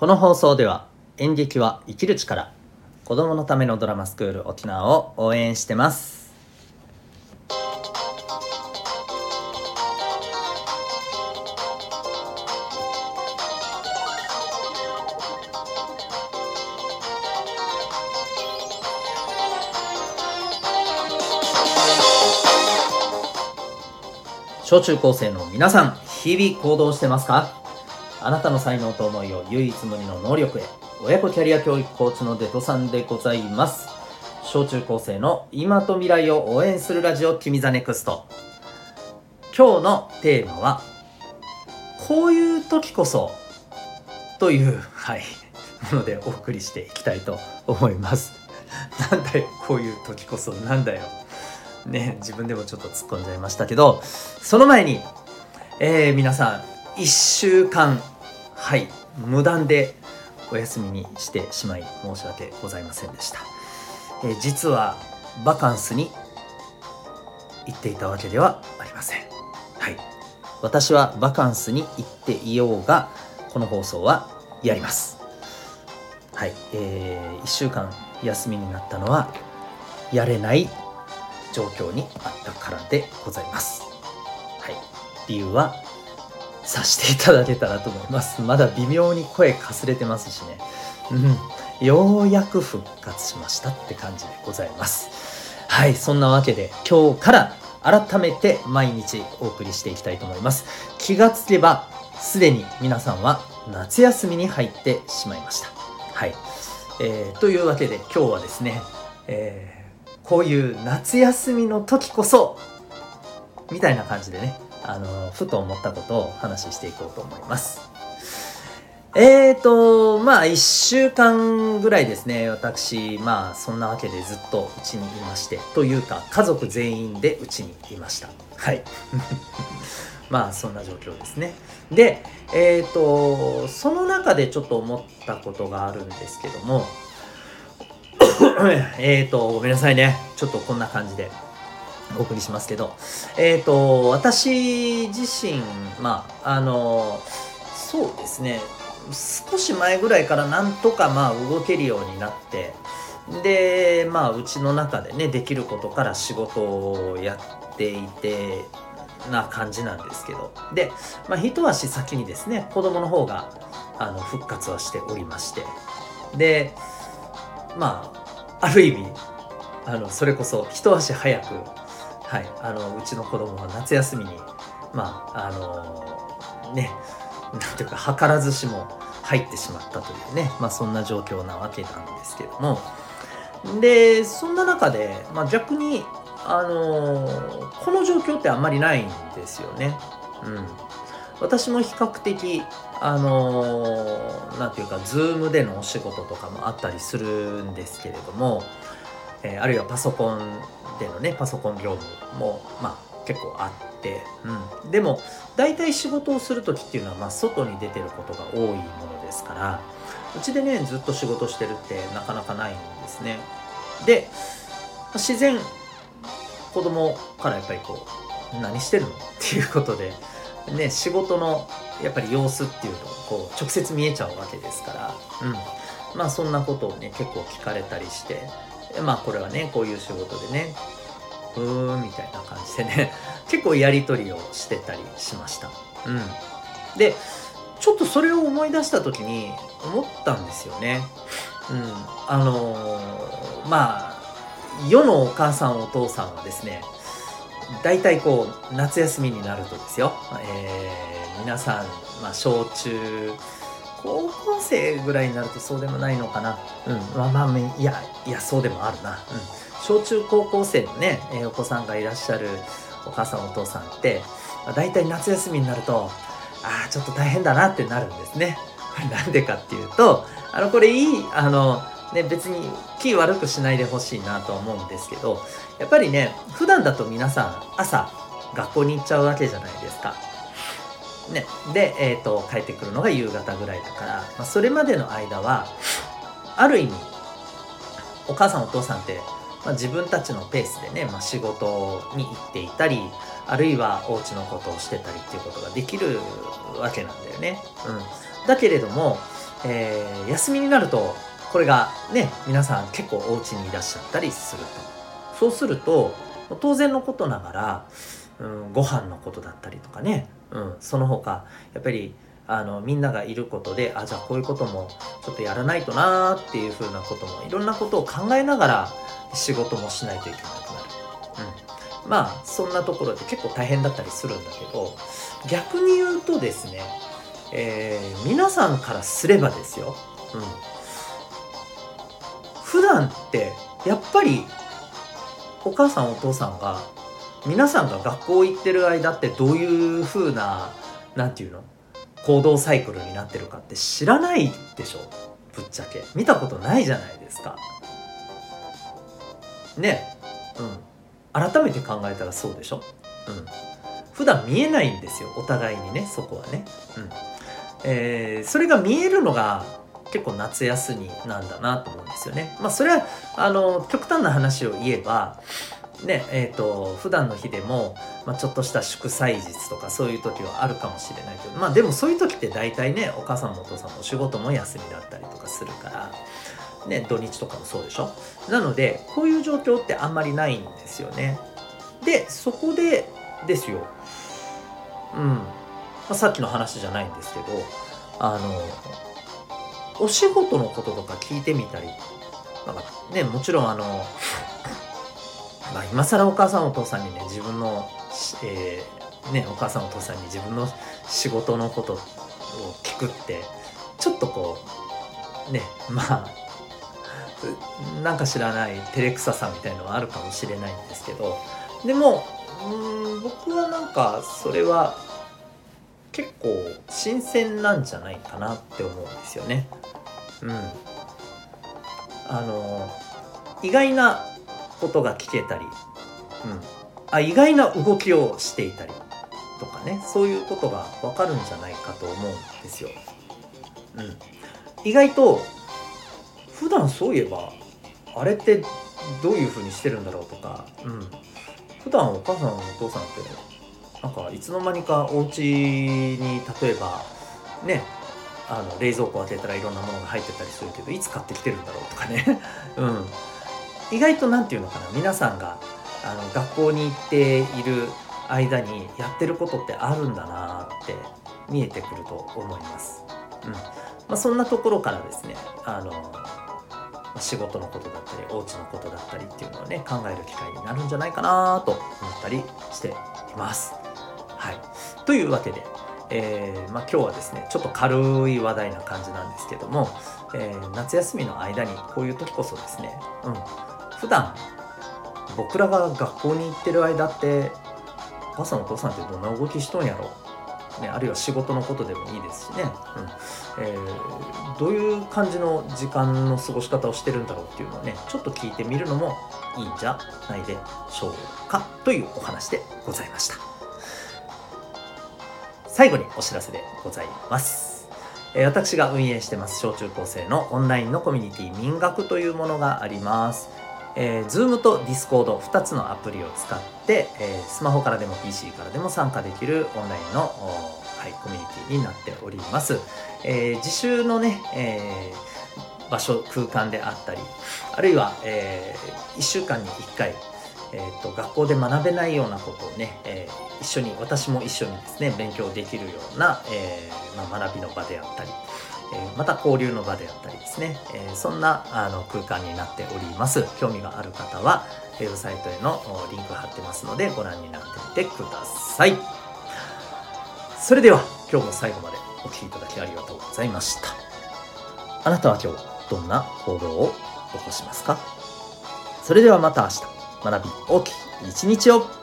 この放送では演劇は生きる力子供のためのドラマスクール沖縄を応援してます。小中高生の皆さん日々行動してますか？あなたの才能と思いを唯一無二の能力へ。親子キャリア教育コーチのデトさんでございます。小中高生の今と未来を応援するラジオ君 the NEXT。今日のテーマはこういう時こそというはいものでお送りしていきたいと思います。なんだよこういう時こそなんだよ。ね自分でもちょっと突っ込んじゃいましたけどその前に、えー、皆さん1週間はい無断でお休みにしてしまい申し訳ございませんでした、えー、実はバカンスに行っていたわけではありません。はい。私はバカンスに行っていようがこの放送はやります。はい、えー、1週間休みになったのはやれない状況にあったからでございます。はい。理由はさしていただけたらと思います。まだ微妙に声かすれてますしね。うん。ようやく復活しましたって感じでございます。はいそんなわけで今日から改めて毎日お送りしていきたいと思います。気がつけばすでに皆さんは夏休みに入ってしまいました。はい、えー、というわけで今日はですね、えー、こういう夏休みの時こそみたいな感じでねあのふと思ったことを話していこうと思います。えーと、まあ1週間ぐらいですね、私、まあそんなわけでずっとうちにいまして、というか家族全員でうちにいました。はい。まあそんな状況ですね。で、えーと、その中でちょっと思ったことがあるんですけども、えーと、ごめんなさいね。ちょっとこんな感じで。お送りしますけど、えっ、ー、と、私自身、まあ、あの、そうですね、少し前ぐらいからなんとかまあ動けるようになって、で、まあ、うちの中でね、できることから仕事をやっていて、な感じなんですけど。で、まあ、一足先にですね、子供の方が、あの、復活はしておりまして。で、まあ、ある意味、あの、それこそ一足早く、はい、あのうちの子供は夏休みにまああのねなんていうか図らずしも入ってしまったというね、まあ、そんな状況なわけなんですけども。でそんな中で、まあ、逆にあのこの状況ってあんまりないんですよね。うん、私も比較的あのなんていうか Zoom でのお仕事とかもあったりするんですけれども。えー、あるいはパソコンでのねパソコン業務もまあ結構あって、うん、でも大体仕事をする時っていうのは、まあ、外に出てることが多いものですからうちでねずっと仕事してるってなかなかないんですね。で自然子供からやっぱりこう何してるのっていうことでね仕事のやっぱり様子っていうのをこう直接見えちゃうわけですから、うん、まあそんなことをね結構聞かれたりしてまあこれはねこういう仕事でねうーんみたいな感じでね 結構やり取りをしてたりしました。うん。でちょっとそれを思い出した時に思ったんですよね。うん。あのー、まあ世のお母さんお父さんはですね大体こう夏休みになるとですよ、えー、皆さん、まあ、小中高校生ぐらいになるとそうでもないのかな。うん。まあまあ、いや、いや、そうでもあるな。うん。小中高校生のね、えー、お子さんがいらっしゃるお母さんお父さんって、まあ、大体夏休みになると、ああ、ちょっと大変だなってなるんですね。なんでかっていうと、あの、これいい、あの、ね、別に気悪くしないでほしいなと思うんですけど、やっぱりね、普段だと皆さん朝学校に行っちゃうわけじゃないですか。ね、で、えーと、帰ってくるのが夕方ぐらいだから、まあ、それまでの間はある意味お母さんお父さんって、まあ、自分たちのペースでね、まあ、仕事に行っていたりあるいはお家のことをしてたりっていうことができるわけなんだよね。うん、だけれどもえー、休みになるとこれがね皆さん結構お家にいらっしゃったりすると。そうすると当然のことながら、うん、ご飯のことだったりとかね、うん、その他やっぱりあのみんながいることであじゃあこういうこともちょっとやらないとなーっていうふうなこともいろんなことを考えながら仕事もしないといけなくなる。うん、まあそんなところで結構大変だったりするんだけど逆に言うとですね、えー、皆さんからすればですよ、うん、普段ってやっぱりお母さんお父さんが皆さんが学校行ってる間ってどういう風な何て言うの？行動サイクルになってるかって知らないでしょ？ぶっちゃけ。見たことないじゃないですか。ね。うん。改めて考えたらそうでしょ？うん。普段見えないんですよお互いにねそこはね。うん。えー、それが見えるのが結構夏休みなんだなと思うんですよね。まあそれはあの極端な話を言えばねえーと、普段の日でも、まあ、ちょっとした祝祭日とかそういう時はあるかもしれないけどまあでもそういう時って大体ねお母さんもお父さんもお仕事も休みだったりとかするからね土日とかもそうでしょ？なのでこういう状況ってあんまりないんですよね。でそこでですよ。うん、まあ、さっきの話じゃないんですけどあのお仕事のこととか聞いてみたりなんかねもちろんあのまあ、今更お母さんお父さんにね自分の、えー、ね、お母さんお父さんに自分の仕事のことを聞くってちょっとこうねまあなんか知らない照れくささみたいのはあるかもしれないんですけどでもうん僕はなんかそれは結構新鮮なんじゃないかなって思うんですよね。うん、あの意外なことが聞けたり、うん、あ意外な動きをしていたりとかねそういうことが分かるんじゃないかと思うんですよ。うん、意外と普段そういえばあれってどういう風にしてるんだろうとか、うん、普段お母さんお父さんってなんかいつの間にかお家に例えばねあの冷蔵庫開けたらいろんなものが入ってたりするけどいつ買ってきてるんだろうとかね、うん、意外と何て言うのかな皆さんがあの学校に行っている間にやってることってあるんだなって見えてくると思います。うんまあ、そんなところからですねあの仕事のことだったりお家のことだったりっていうのをね考える機会になるんじゃないかなと思ったりしています。はい、というわけで、えー、まあ、今日はですねちょっと軽い話題な感じなんですけども、えー、夏休みの間にこういう時こそですね、うん、普段僕らが学校に行ってる間ってお母さんお父さんってどんな動きしとんやろ？ね、あるいは仕事のことでもいいですしね、うん。えー、どういう感じの時間の過ごし方をしてるんだろうっていうのをねちょっと聞いてみるのもいいんじゃないでしょうかというお話でございました。最後にお知らせでございます。私が運営してます小中高生のオンラインのコミュニティ民学というものがあります。えー、Zoom と Discord 2つのアプリを使って、えー、スマホからでも PC からでも参加できるオンラインの、はい、コミュニティになっております。えー、自習のね、えー、場所空間であったりあるいは、えー、1週間に1回、えーと、学校で学べないようなことをね、えー、一緒に私も一緒にですね勉強できるような、えーまあ、学びの場であったりえまた交流の場であったりですね、えそんなあの空間になっております。興味がある方はウェブサイトへのリンク貼ってますのでご覧になってみてください。それでは今日も最後までお聴きいただきありがとうございました。あなたは今日どんな行動を起こしますか？それではまた明日。学び大きい一日を。